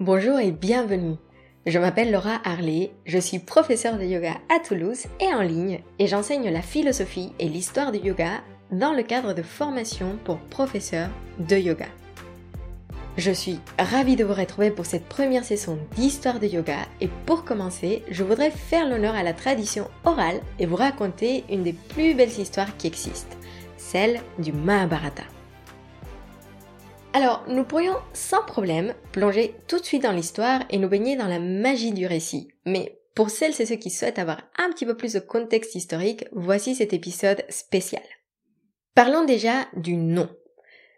Bonjour et bienvenue. Je m'appelle Laura Harley, je suis professeure de yoga à Toulouse et en ligne et j'enseigne la philosophie et l'histoire du yoga dans le cadre de formation pour professeurs de yoga. Je suis ravie de vous retrouver pour cette première session d'histoire de yoga et pour commencer, je voudrais faire l'honneur à la tradition orale et vous raconter une des plus belles histoires qui existent, celle du Mahabharata. Alors, nous pourrions sans problème plonger tout de suite dans l'histoire et nous baigner dans la magie du récit. Mais pour celles et ceux qui souhaitent avoir un petit peu plus de contexte historique, voici cet épisode spécial. Parlons déjà du nom.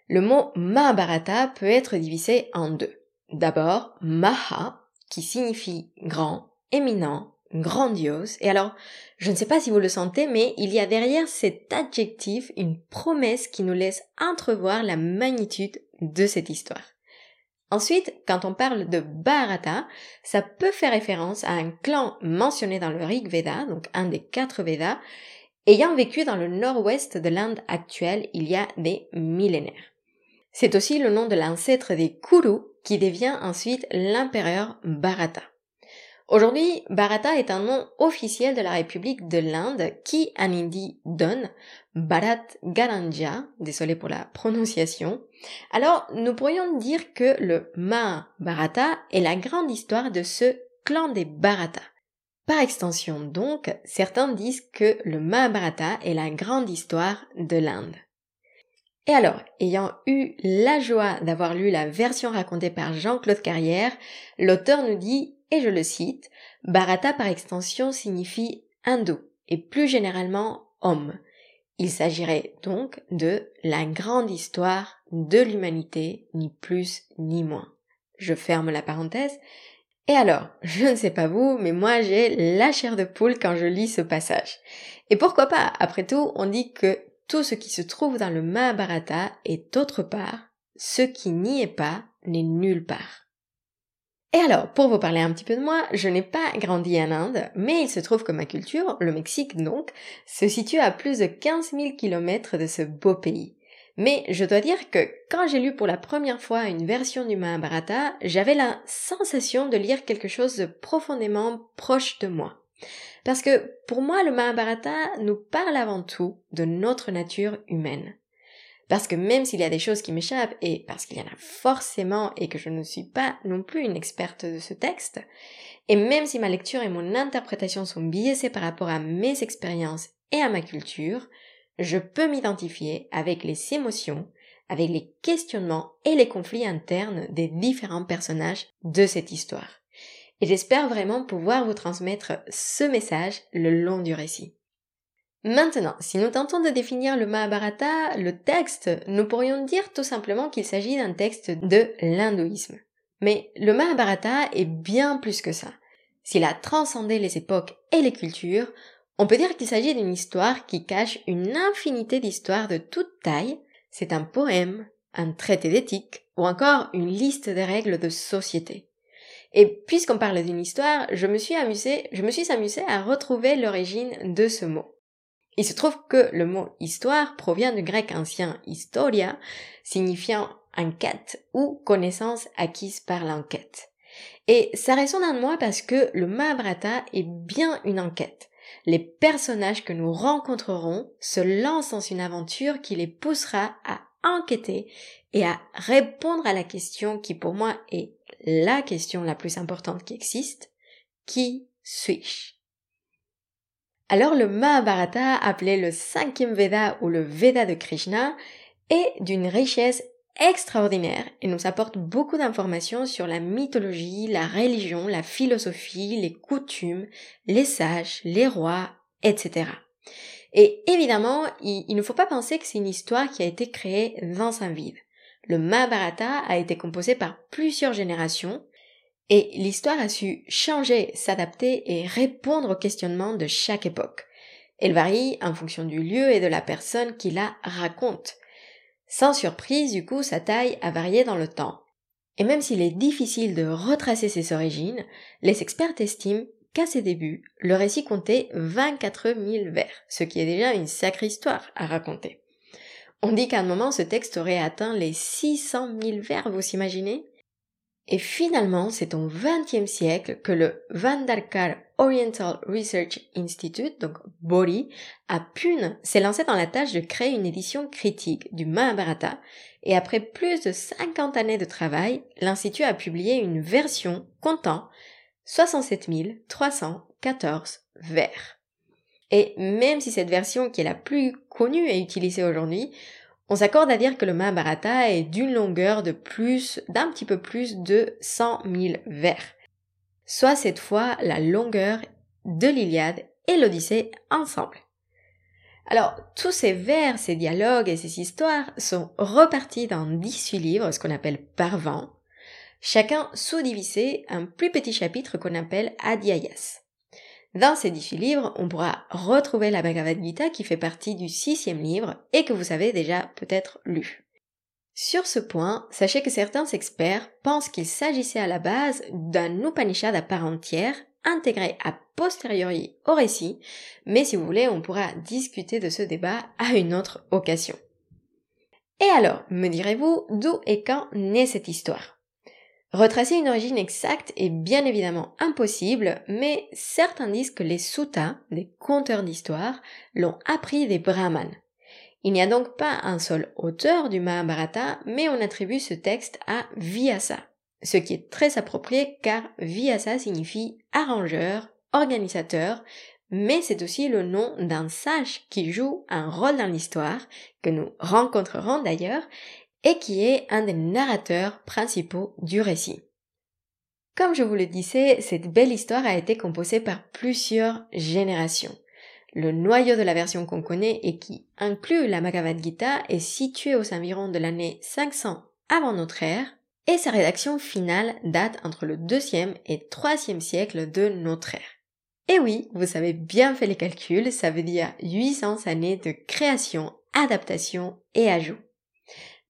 Le mot Mahabharata peut être divisé en deux. D'abord, Maha, qui signifie grand, éminent, grandiose. Et alors, je ne sais pas si vous le sentez, mais il y a derrière cet adjectif une promesse qui nous laisse entrevoir la magnitude de cette histoire. Ensuite, quand on parle de Bharata, ça peut faire référence à un clan mentionné dans le Rig Veda, donc un des quatre Vedas, ayant vécu dans le nord-ouest de l'Inde actuelle il y a des millénaires. C'est aussi le nom de l'ancêtre des Kuru qui devient ensuite l'empereur Bharata. Aujourd'hui, Bharata est un nom officiel de la République de l'Inde qui en hindi donne Bharat Garanja, désolé pour la prononciation. Alors, nous pourrions dire que le Mahabharata est la grande histoire de ce clan des Bharata. Par extension donc, certains disent que le Mahabharata est la grande histoire de l'Inde. Et alors, ayant eu la joie d'avoir lu la version racontée par Jean-Claude Carrière, l'auteur nous dit et je le cite, Bharata par extension signifie hindou et plus généralement homme. Il s'agirait donc de la grande histoire de l'humanité, ni plus ni moins. Je ferme la parenthèse. Et alors, je ne sais pas vous, mais moi j'ai la chair de poule quand je lis ce passage. Et pourquoi pas? Après tout, on dit que tout ce qui se trouve dans le Mahabharata est autre part, ce qui n'y est pas n'est nulle part. Et alors, pour vous parler un petit peu de moi, je n'ai pas grandi en Inde, mais il se trouve que ma culture, le Mexique donc, se situe à plus de 15 000 kilomètres de ce beau pays. Mais je dois dire que quand j'ai lu pour la première fois une version du Mahabharata, j'avais la sensation de lire quelque chose de profondément proche de moi. Parce que pour moi, le Mahabharata nous parle avant tout de notre nature humaine. Parce que même s'il y a des choses qui m'échappent, et parce qu'il y en a forcément, et que je ne suis pas non plus une experte de ce texte, et même si ma lecture et mon interprétation sont biaisées par rapport à mes expériences et à ma culture, je peux m'identifier avec les émotions, avec les questionnements et les conflits internes des différents personnages de cette histoire. Et j'espère vraiment pouvoir vous transmettre ce message le long du récit. Maintenant, si nous tentons de définir le Mahabharata, le texte, nous pourrions dire tout simplement qu'il s'agit d'un texte de l'hindouisme. Mais le Mahabharata est bien plus que ça. S'il a transcendé les époques et les cultures, on peut dire qu'il s'agit d'une histoire qui cache une infinité d'histoires de toute taille. C'est un poème, un traité d'éthique ou encore une liste de règles de société. Et puisqu'on parle d'une histoire, je me suis amusée, je me suis amusée à retrouver l'origine de ce mot. Il se trouve que le mot histoire provient du grec ancien historia, signifiant enquête ou connaissance acquise par l'enquête. Et ça résonne en moi parce que le Mahabharata est bien une enquête. Les personnages que nous rencontrerons se lancent dans une aventure qui les poussera à enquêter et à répondre à la question qui pour moi est la question la plus importante qui existe. Qui suis-je? Alors le Mahabharata, appelé le cinquième Veda ou le Veda de Krishna, est d'une richesse extraordinaire et nous apporte beaucoup d'informations sur la mythologie, la religion, la philosophie, les coutumes, les sages, les rois, etc. Et évidemment, il, ne faut pas penser que c'est une histoire qui a été créée dans un vide. Le Mahabharata a été composé par plusieurs générations, et l'histoire a su changer, s'adapter et répondre aux questionnements de chaque époque. Elle varie en fonction du lieu et de la personne qui la raconte. Sans surprise, du coup, sa taille a varié dans le temps. Et même s'il est difficile de retracer ses origines, les experts estiment qu'à ses débuts, le récit comptait 24 000 vers, ce qui est déjà une sacrée histoire à raconter. On dit qu'à un moment, ce texte aurait atteint les 600 000 vers, vous s'imaginez? Et finalement, c'est au XXe siècle que le Vandarkar Oriental Research Institute, donc BORI, à Pune, s'est lancé dans la tâche de créer une édition critique du Mahabharata, et après plus de 50 années de travail, l'Institut a publié une version comptant 67 314 vers. Et même si cette version qui est la plus connue est utilisée aujourd'hui, on s'accorde à dire que le Mahabharata est d'une longueur de plus, d'un petit peu plus de 100 000 vers. Soit cette fois la longueur de l'Iliade et l'Odyssée ensemble. Alors, tous ces vers, ces dialogues et ces histoires sont repartis dans 18 livres, ce qu'on appelle parvents, chacun sous-divisé un plus petit chapitre qu'on appelle Adhyayas. Dans ces 18 livres, on pourra retrouver la Bhagavad Gita qui fait partie du sixième livre et que vous avez déjà peut-être lu. Sur ce point, sachez que certains experts pensent qu'il s'agissait à la base d'un Upanishad à part entière, intégré a posteriori au récit, mais si vous voulez, on pourra discuter de ce débat à une autre occasion. Et alors, me direz-vous, d'où et quand naît cette histoire? Retracer une origine exacte est bien évidemment impossible, mais certains disent que les suttas, les conteurs d'histoire, l'ont appris des brahmanes. Il n'y a donc pas un seul auteur du Mahabharata, mais on attribue ce texte à Vyasa, ce qui est très approprié car Vyasa signifie arrangeur, organisateur, mais c'est aussi le nom d'un sage qui joue un rôle dans l'histoire, que nous rencontrerons d'ailleurs, et qui est un des narrateurs principaux du récit. Comme je vous le disais, cette belle histoire a été composée par plusieurs générations. Le noyau de la version qu'on connaît et qui inclut la Bhagavad Gita est situé aux environs de l'année 500 avant notre ère et sa rédaction finale date entre le 2e et 3e siècle de notre ère. Et oui, vous avez bien fait les calculs, ça veut dire 800 années de création, adaptation et ajout.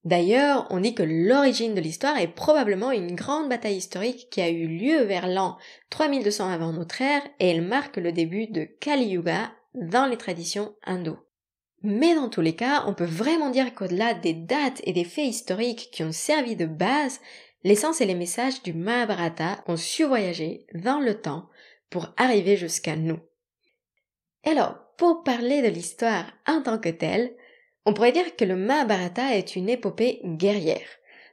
D'ailleurs, on dit que l'origine de l'histoire est probablement une grande bataille historique qui a eu lieu vers l'an 3200 avant notre ère et elle marque le début de Kali Yuga dans les traditions hindoues. Mais dans tous les cas, on peut vraiment dire qu'au-delà des dates et des faits historiques qui ont servi de base, l'essence et les messages du Mahabharata ont su voyager dans le temps pour arriver jusqu'à nous. Alors, pour parler de l'histoire en tant que telle, on pourrait dire que le Mahabharata est une épopée guerrière.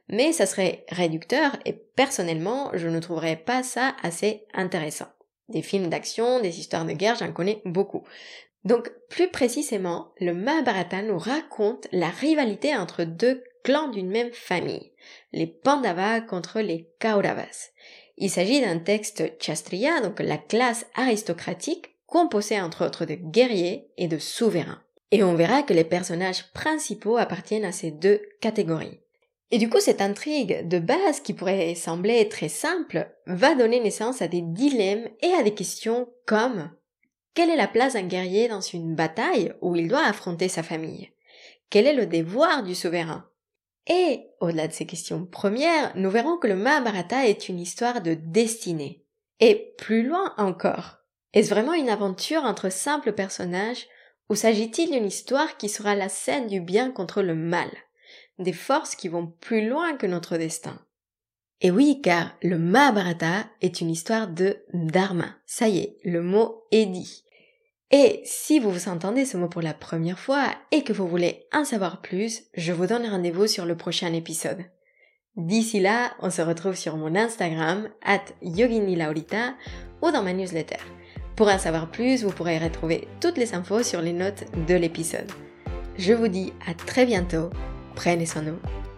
Mais ça serait réducteur et personnellement, je ne trouverais pas ça assez intéressant. Des films d'action, des histoires de guerre, j'en connais beaucoup. Donc, plus précisément, le Mahabharata nous raconte la rivalité entre deux clans d'une même famille, les Pandavas contre les Kauravas. Il s'agit d'un texte Chastriya, donc la classe aristocratique, composée entre autres de guerriers et de souverains. Et on verra que les personnages principaux appartiennent à ces deux catégories. Et du coup, cette intrigue de base qui pourrait sembler très simple va donner naissance à des dilemmes et à des questions comme quelle est la place d'un guerrier dans une bataille où il doit affronter sa famille? Quel est le devoir du souverain? Et, au-delà de ces questions premières, nous verrons que le Mahabharata est une histoire de destinée. Et plus loin encore, est-ce vraiment une aventure entre simples personnages ou s'agit-il d'une histoire qui sera la scène du bien contre le mal, des forces qui vont plus loin que notre destin? Et oui, car le Mahabharata est une histoire de dharma. Ça y est, le mot est dit. Et si vous vous entendez ce mot pour la première fois et que vous voulez en savoir plus, je vous donne rendez-vous sur le prochain épisode. D'ici là, on se retrouve sur mon Instagram, at Yogini ou dans ma newsletter. Pour en savoir plus, vous pourrez retrouver toutes les infos sur les notes de l'épisode. Je vous dis à très bientôt, prenez soin de vous.